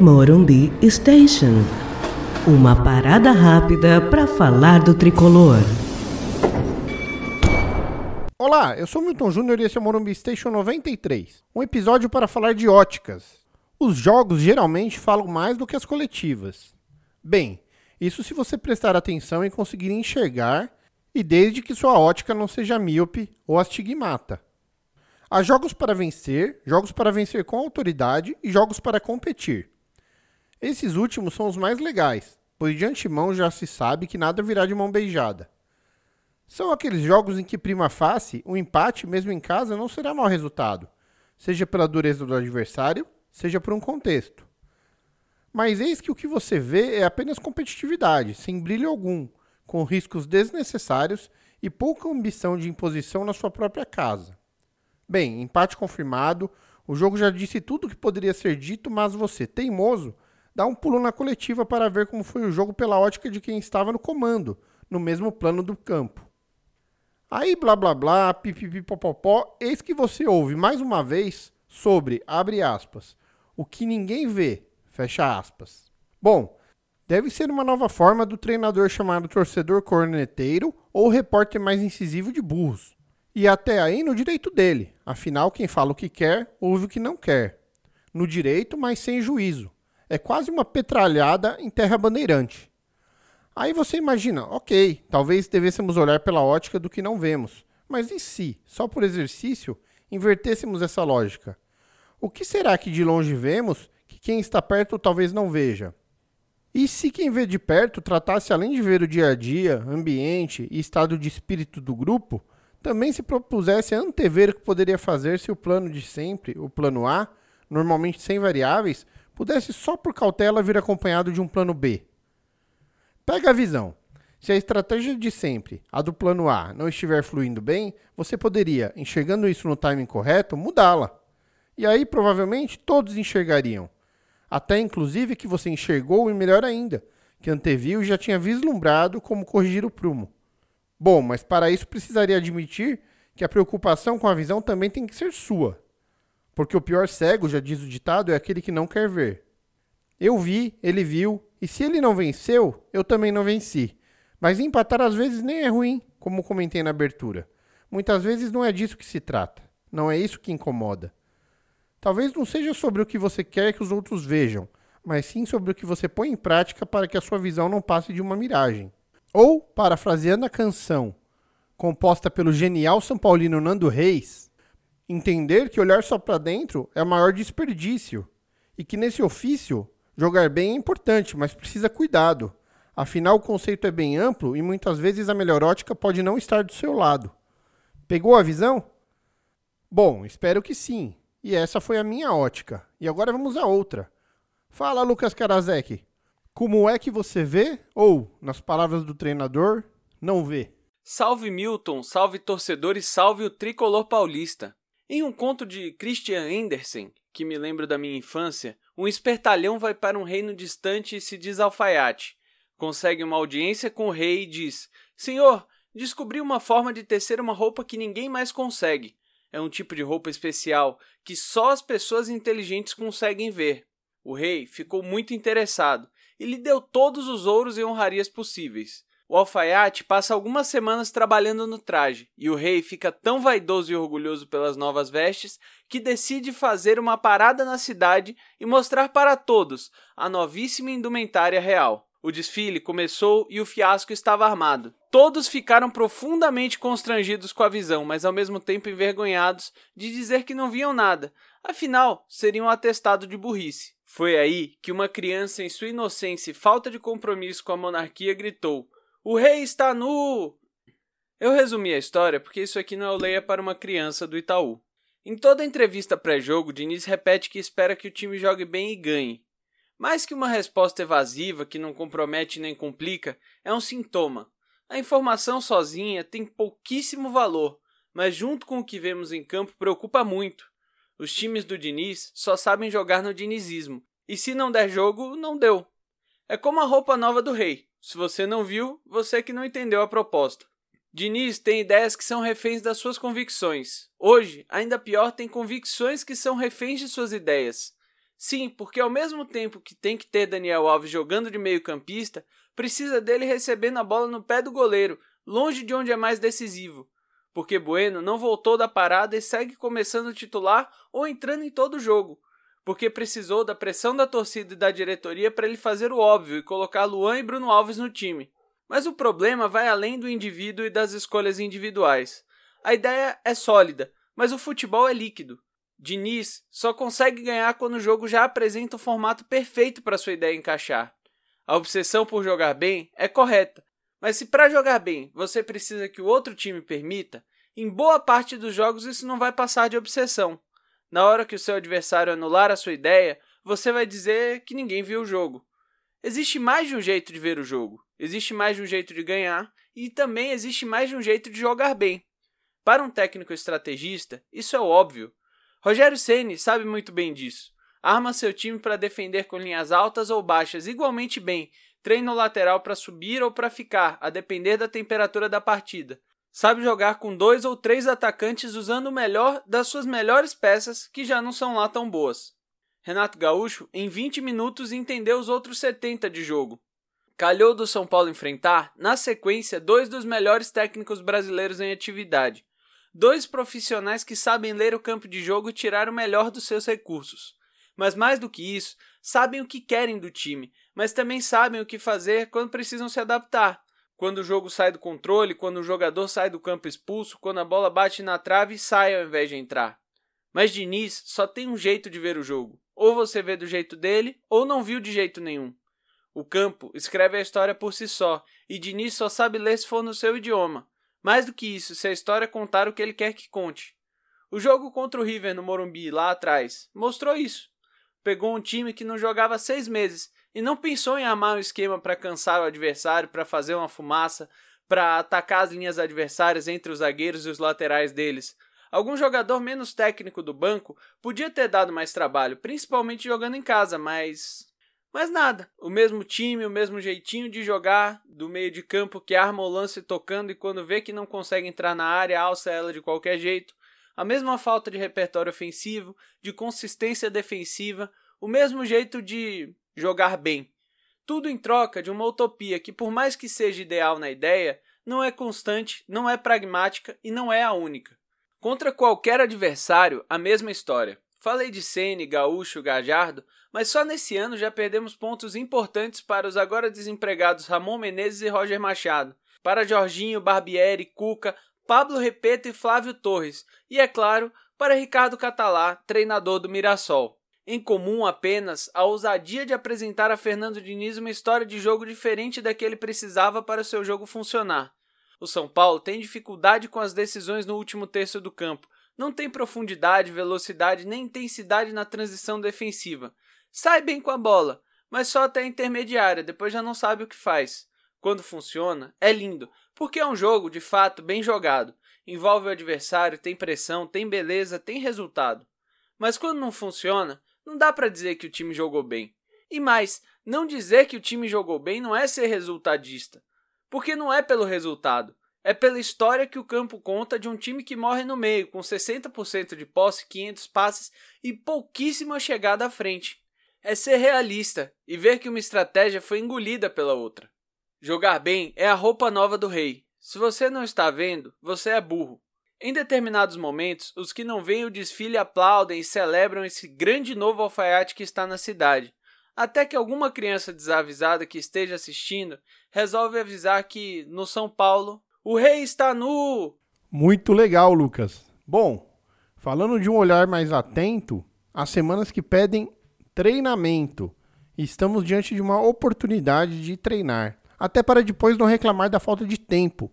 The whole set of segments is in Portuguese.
Morumbi Station. Uma parada rápida para falar do tricolor. Olá, eu sou Milton Júnior e esse é o Morumbi Station 93. Um episódio para falar de óticas. Os jogos geralmente falam mais do que as coletivas. Bem, isso se você prestar atenção e conseguir enxergar, e desde que sua ótica não seja míope ou astigmata. Há jogos para vencer, jogos para vencer com autoridade e jogos para competir. Esses últimos são os mais legais, pois de antemão já se sabe que nada virá de mão beijada. São aqueles jogos em que, prima face, o um empate, mesmo em casa, não será mau resultado, seja pela dureza do adversário, seja por um contexto. Mas eis que o que você vê é apenas competitividade, sem brilho algum, com riscos desnecessários e pouca ambição de imposição na sua própria casa. Bem, empate confirmado, o jogo já disse tudo o que poderia ser dito, mas você, teimoso, dá um pulo na coletiva para ver como foi o jogo pela ótica de quem estava no comando, no mesmo plano do campo. Aí blá blá blá, pipipipopopó, eis que você ouve mais uma vez sobre, abre aspas, o que ninguém vê, fecha aspas. Bom, deve ser uma nova forma do treinador chamado torcedor corneteiro ou repórter mais incisivo de burros. E até aí no direito dele, afinal quem fala o que quer, ouve o que não quer. No direito, mas sem juízo. É quase uma petralhada em terra bandeirante. Aí você imagina, ok, talvez devêssemos olhar pela ótica do que não vemos. Mas e se, só por exercício, invertêssemos essa lógica? O que será que de longe vemos que quem está perto talvez não veja? E se quem vê de perto tratasse além de ver o dia a dia, ambiente e estado de espírito do grupo, também se propusesse antever o que poderia fazer se o plano de sempre, o plano A, normalmente sem variáveis, pudesse só por cautela vir acompanhado de um plano B. Pega a visão. Se a estratégia de sempre, a do plano A, não estiver fluindo bem, você poderia, enxergando isso no timing correto, mudá-la. E aí provavelmente todos enxergariam. Até inclusive que você enxergou e melhor ainda, que anteviu e já tinha vislumbrado como corrigir o prumo. Bom, mas para isso precisaria admitir que a preocupação com a visão também tem que ser sua. Porque o pior cego, já diz o ditado, é aquele que não quer ver. Eu vi, ele viu, e se ele não venceu, eu também não venci. Mas empatar às vezes nem é ruim, como comentei na abertura. Muitas vezes não é disso que se trata. Não é isso que incomoda. Talvez não seja sobre o que você quer que os outros vejam, mas sim sobre o que você põe em prática para que a sua visão não passe de uma miragem. Ou, parafraseando a canção composta pelo genial São Paulino Nando Reis, entender que olhar só para dentro é o maior desperdício e que nesse ofício jogar bem é importante, mas precisa cuidado. Afinal, o conceito é bem amplo e muitas vezes a melhor ótica pode não estar do seu lado. Pegou a visão? Bom, espero que sim. E essa foi a minha ótica. E agora vamos a outra. Fala, Lucas Karasek. Como é que você vê, ou, nas palavras do treinador, não vê? Salve Milton, salve torcedor e salve o tricolor paulista. Em um conto de Christian Andersen, que me lembra da minha infância, um espertalhão vai para um reino distante e se diz alfaiate. Consegue uma audiência com o rei e diz: Senhor, descobri uma forma de tecer uma roupa que ninguém mais consegue. É um tipo de roupa especial que só as pessoas inteligentes conseguem ver. O rei ficou muito interessado e lhe deu todos os ouros e honrarias possíveis. O alfaiate passa algumas semanas trabalhando no traje, e o rei fica tão vaidoso e orgulhoso pelas novas vestes que decide fazer uma parada na cidade e mostrar para todos a novíssima indumentária real. O desfile começou e o fiasco estava armado. Todos ficaram profundamente constrangidos com a visão, mas ao mesmo tempo envergonhados de dizer que não viam nada, afinal, seriam um atestado de burrice. Foi aí que uma criança, em sua inocência e falta de compromisso com a monarquia, gritou: O rei está nu! Eu resumi a história porque isso aqui não é o leia para uma criança do Itaú. Em toda entrevista pré-jogo, Diniz repete que espera que o time jogue bem e ganhe. Mais que uma resposta evasiva que não compromete nem complica, é um sintoma. A informação sozinha tem pouquíssimo valor, mas junto com o que vemos em campo preocupa muito. Os times do Diniz só sabem jogar no dinizismo. E se não der jogo, não deu. É como a roupa nova do rei. Se você não viu, você que não entendeu a proposta. Diniz tem ideias que são reféns das suas convicções. Hoje, ainda pior, tem convicções que são reféns de suas ideias. Sim, porque ao mesmo tempo que tem que ter Daniel Alves jogando de meio-campista, precisa dele recebendo a bola no pé do goleiro, longe de onde é mais decisivo. Porque Bueno não voltou da parada e segue começando titular ou entrando em todo jogo, porque precisou da pressão da torcida e da diretoria para ele fazer o óbvio e colocar Luan e Bruno Alves no time. Mas o problema vai além do indivíduo e das escolhas individuais. A ideia é sólida, mas o futebol é líquido. Diniz só consegue ganhar quando o jogo já apresenta o formato perfeito para sua ideia encaixar. A obsessão por jogar bem é correta, mas se para jogar bem você precisa que o outro time permita, em boa parte dos jogos isso não vai passar de obsessão. Na hora que o seu adversário anular a sua ideia, você vai dizer que ninguém viu o jogo. Existe mais de um jeito de ver o jogo, existe mais de um jeito de ganhar e também existe mais de um jeito de jogar bem. Para um técnico estrategista, isso é óbvio. Rogério Ceni sabe muito bem disso. Arma seu time para defender com linhas altas ou baixas igualmente bem, treina o lateral para subir ou para ficar, a depender da temperatura da partida. Sabe jogar com dois ou três atacantes usando o melhor das suas melhores peças, que já não são lá tão boas. Renato Gaúcho, em 20 minutos, entendeu os outros 70 de jogo. Calhou do São Paulo enfrentar, na sequência, dois dos melhores técnicos brasileiros em atividade. Dois profissionais que sabem ler o campo de jogo e tirar o melhor dos seus recursos. Mas mais do que isso, sabem o que querem do time, mas também sabem o que fazer quando precisam se adaptar. Quando o jogo sai do controle, quando o jogador sai do campo expulso, quando a bola bate na trave e sai ao invés de entrar. Mas Diniz só tem um jeito de ver o jogo. Ou você vê do jeito dele, ou não viu de jeito nenhum. O campo escreve a história por si só, e Diniz só sabe ler se for no seu idioma. Mais do que isso, se a história contar o que ele quer que conte. O jogo contra o River no Morumbi, lá atrás, mostrou isso. Pegou um time que não jogava seis meses e não pensou em armar um esquema para cansar o adversário, para fazer uma fumaça, para atacar as linhas adversárias entre os zagueiros e os laterais deles. Algum jogador menos técnico do banco podia ter dado mais trabalho, principalmente jogando em casa, mas mas nada, o mesmo time, o mesmo jeitinho de jogar do meio de campo que arma o lance tocando e quando vê que não consegue entrar na área, alça ela de qualquer jeito. A mesma falta de repertório ofensivo, de consistência defensiva, o mesmo jeito de jogar bem. Tudo em troca de uma utopia que, por mais que seja ideal na ideia, não é constante, não é pragmática e não é a única. Contra qualquer adversário, a mesma história. Falei de Sene, Gaúcho, Gajardo, mas só nesse ano já perdemos pontos importantes para os agora desempregados Ramon Menezes e Roger Machado, para Jorginho, Barbieri, Cuca, Pablo Repeto e Flávio Torres, e é claro, para Ricardo Catalá, treinador do Mirassol. Em comum apenas a ousadia de apresentar a Fernando Diniz uma história de jogo diferente da que ele precisava para seu jogo funcionar. O São Paulo tem dificuldade com as decisões no último terço do campo, não tem profundidade, velocidade nem intensidade na transição defensiva. Sai bem com a bola, mas só até a intermediária, depois já não sabe o que faz. Quando funciona, é lindo, porque é um jogo, de fato, bem jogado. Envolve o adversário, tem pressão, tem beleza, tem resultado. Mas quando não funciona, não dá para dizer que o time jogou bem. E mais, não dizer que o time jogou bem não é ser resultadista. Porque não é pelo resultado, é pela história que o campo conta de um time que morre no meio, com 60% de posse, 500 passes e pouquíssima chegada à frente. É ser realista e ver que uma estratégia foi engolida pela outra. Jogar bem é a roupa nova do rei. Se você não está vendo, você é burro. Em determinados momentos, os que não veem o desfile aplaudem e celebram esse grande novo alfaiate que está na cidade. Até que alguma criança desavisada que esteja assistindo resolve avisar que, no São Paulo, o rei está nu! Muito legal, Lucas. Bom, falando de um olhar mais atento, as semanas que pedem treinamento. Estamos diante de uma oportunidade de treinar, até para depois não reclamar da falta de tempo,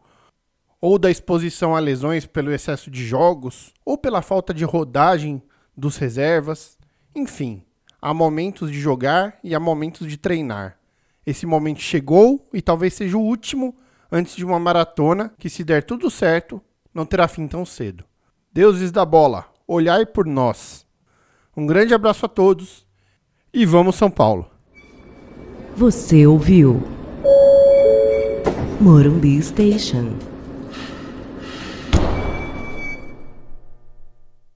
ou da exposição a lesões pelo excesso de jogos, ou pela falta de rodagem dos reservas. Enfim, há momentos de jogar e há momentos de treinar. Esse momento chegou e talvez seja o último antes de uma maratona que, se der tudo certo, não terá fim tão cedo. Deuses da bola, olhai por nós. Um grande abraço a todos e vamos São Paulo. Você ouviu Morumbi Station.